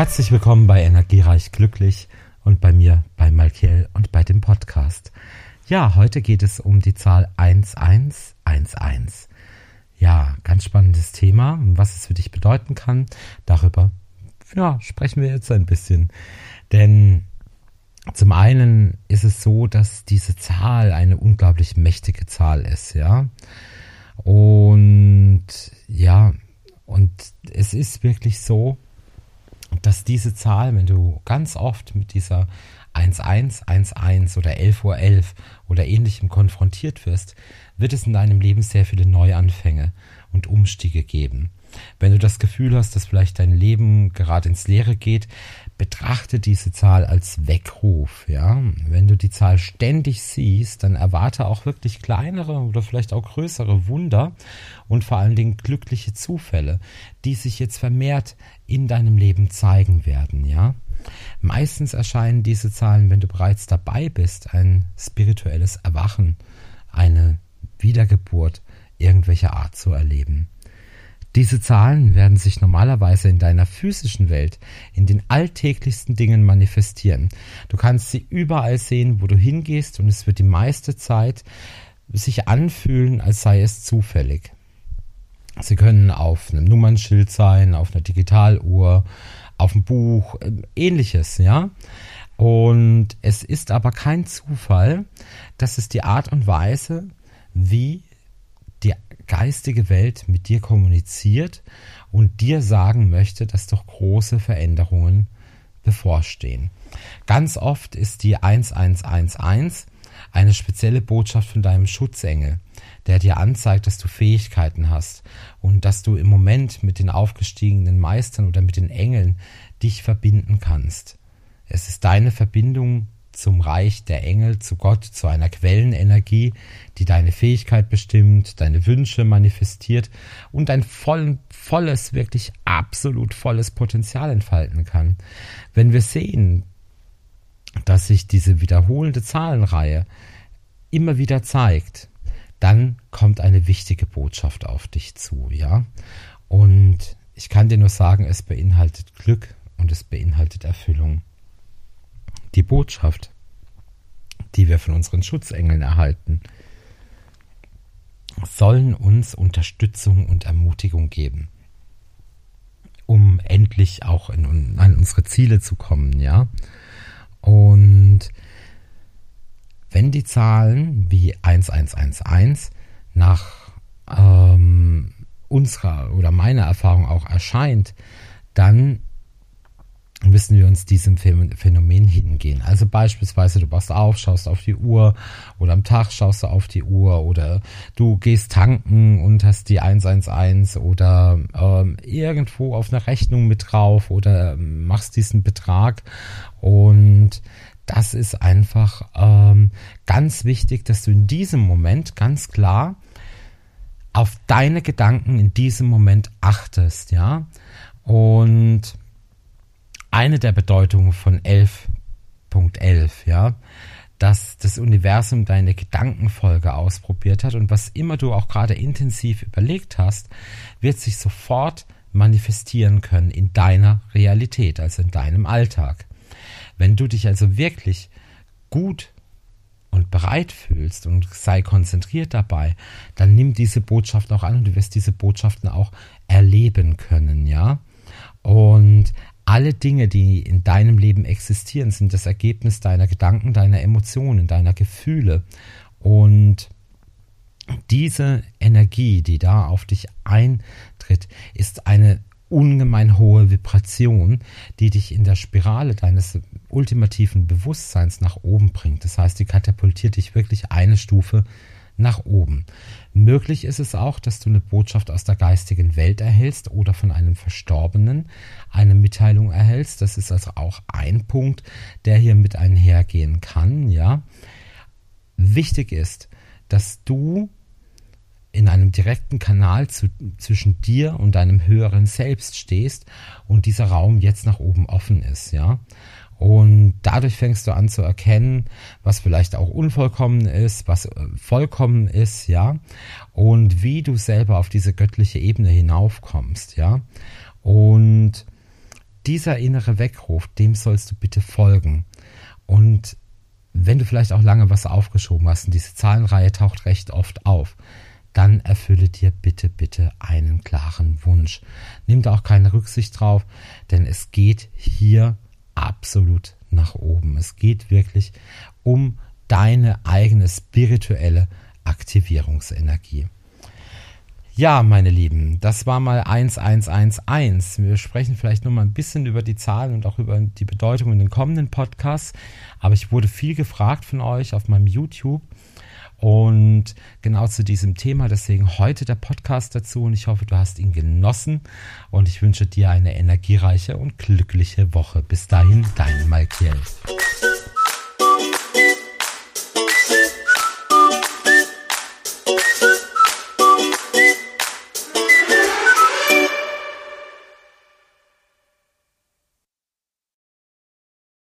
Herzlich willkommen bei Energiereich Glücklich und bei mir, bei Malkiel und bei dem Podcast. Ja, heute geht es um die Zahl 1111. Ja, ganz spannendes Thema, was es für dich bedeuten kann. Darüber ja, sprechen wir jetzt ein bisschen. Denn zum einen ist es so, dass diese Zahl eine unglaublich mächtige Zahl ist, ja. Und ja, und es ist wirklich so, dass diese Zahl, wenn du ganz oft mit dieser 1111 oder 11.11 Uhr 11 oder ähnlichem konfrontiert wirst, wird es in deinem Leben sehr viele Neuanfänge und Umstiege geben. Wenn du das Gefühl hast, dass vielleicht dein Leben gerade ins Leere geht, betrachte diese Zahl als Weckruf, ja. Wenn du die Zahl ständig siehst, dann erwarte auch wirklich kleinere oder vielleicht auch größere Wunder und vor allen Dingen glückliche Zufälle, die sich jetzt vermehrt in deinem Leben zeigen werden, ja. Meistens erscheinen diese Zahlen, wenn du bereits dabei bist, ein spirituelles Erwachen, eine Wiedergeburt irgendwelcher Art zu erleben. Diese Zahlen werden sich normalerweise in deiner physischen Welt in den alltäglichsten Dingen manifestieren. Du kannst sie überall sehen, wo du hingehst und es wird die meiste Zeit sich anfühlen, als sei es zufällig. Sie können auf einem Nummernschild sein, auf einer Digitaluhr, auf einem Buch, äh, ähnliches, ja. Und es ist aber kein Zufall, dass es die Art und Weise, wie die geistige Welt mit dir kommuniziert und dir sagen möchte, dass doch große Veränderungen bevorstehen. Ganz oft ist die 1111 eine spezielle Botschaft von deinem Schutzengel, der dir anzeigt, dass du Fähigkeiten hast und dass du im Moment mit den aufgestiegenen Meistern oder mit den Engeln dich verbinden kannst. Es ist deine Verbindung zum Reich der Engel, zu Gott, zu einer Quellenenergie, die deine Fähigkeit bestimmt, deine Wünsche manifestiert und dein voll, volles, wirklich absolut volles Potenzial entfalten kann. Wenn wir sehen, dass sich diese wiederholende Zahlenreihe immer wieder zeigt, dann kommt eine wichtige Botschaft auf dich zu, ja. Und ich kann dir nur sagen, es beinhaltet Glück und es beinhaltet Erfüllung Botschaft, die wir von unseren Schutzengeln erhalten, sollen uns Unterstützung und Ermutigung geben, um endlich auch in, an unsere Ziele zu kommen, ja. Und wenn die Zahlen wie 1111 nach ähm, unserer oder meiner Erfahrung auch erscheint, dann müssen wir uns diesem Phänomen hingehen. Also beispielsweise, du wachst auf, schaust auf die Uhr oder am Tag schaust du auf die Uhr oder du gehst tanken und hast die 111 oder ähm, irgendwo auf einer Rechnung mit drauf oder machst diesen Betrag und das ist einfach ähm, ganz wichtig, dass du in diesem Moment ganz klar auf deine Gedanken in diesem Moment achtest, ja. Und eine der Bedeutungen von 11.11, ja, dass das Universum deine Gedankenfolge ausprobiert hat und was immer du auch gerade intensiv überlegt hast, wird sich sofort manifestieren können in deiner Realität, also in deinem Alltag. Wenn du dich also wirklich gut und bereit fühlst und sei konzentriert dabei, dann nimm diese Botschaft auch an und du wirst diese Botschaften auch erleben können, ja. Und alle Dinge, die in deinem Leben existieren, sind das Ergebnis deiner Gedanken, deiner Emotionen, deiner Gefühle. Und diese Energie, die da auf dich eintritt, ist eine ungemein hohe Vibration, die dich in der Spirale deines ultimativen Bewusstseins nach oben bringt. Das heißt, die katapultiert dich wirklich eine Stufe nach oben. Möglich ist es auch, dass du eine Botschaft aus der geistigen Welt erhältst oder von einem Verstorbenen eine Mitteilung erhältst. Das ist also auch ein Punkt, der hier mit einhergehen kann, ja. Wichtig ist, dass du in einem direkten Kanal zu, zwischen dir und deinem höheren Selbst stehst und dieser Raum jetzt nach oben offen ist, ja. Und dadurch fängst du an zu erkennen, was vielleicht auch unvollkommen ist, was äh, vollkommen ist, ja. Und wie du selber auf diese göttliche Ebene hinaufkommst, ja. Und dieser innere Weckruf, dem sollst du bitte folgen. Und wenn du vielleicht auch lange was aufgeschoben hast und diese Zahlenreihe taucht recht oft auf, dann erfülle dir bitte, bitte einen klaren Wunsch. Nimm da auch keine Rücksicht drauf, denn es geht hier absolut nach oben. Es geht wirklich um deine eigene spirituelle Aktivierungsenergie. Ja, meine Lieben, das war mal 1111. Wir sprechen vielleicht nur mal ein bisschen über die Zahlen und auch über die Bedeutung in den kommenden Podcasts. Aber ich wurde viel gefragt von euch auf meinem YouTube und genau zu diesem Thema. Deswegen heute der Podcast dazu und ich hoffe, du hast ihn genossen und ich wünsche dir eine energiereiche und glückliche Woche. Bis dahin, dein Malkiel.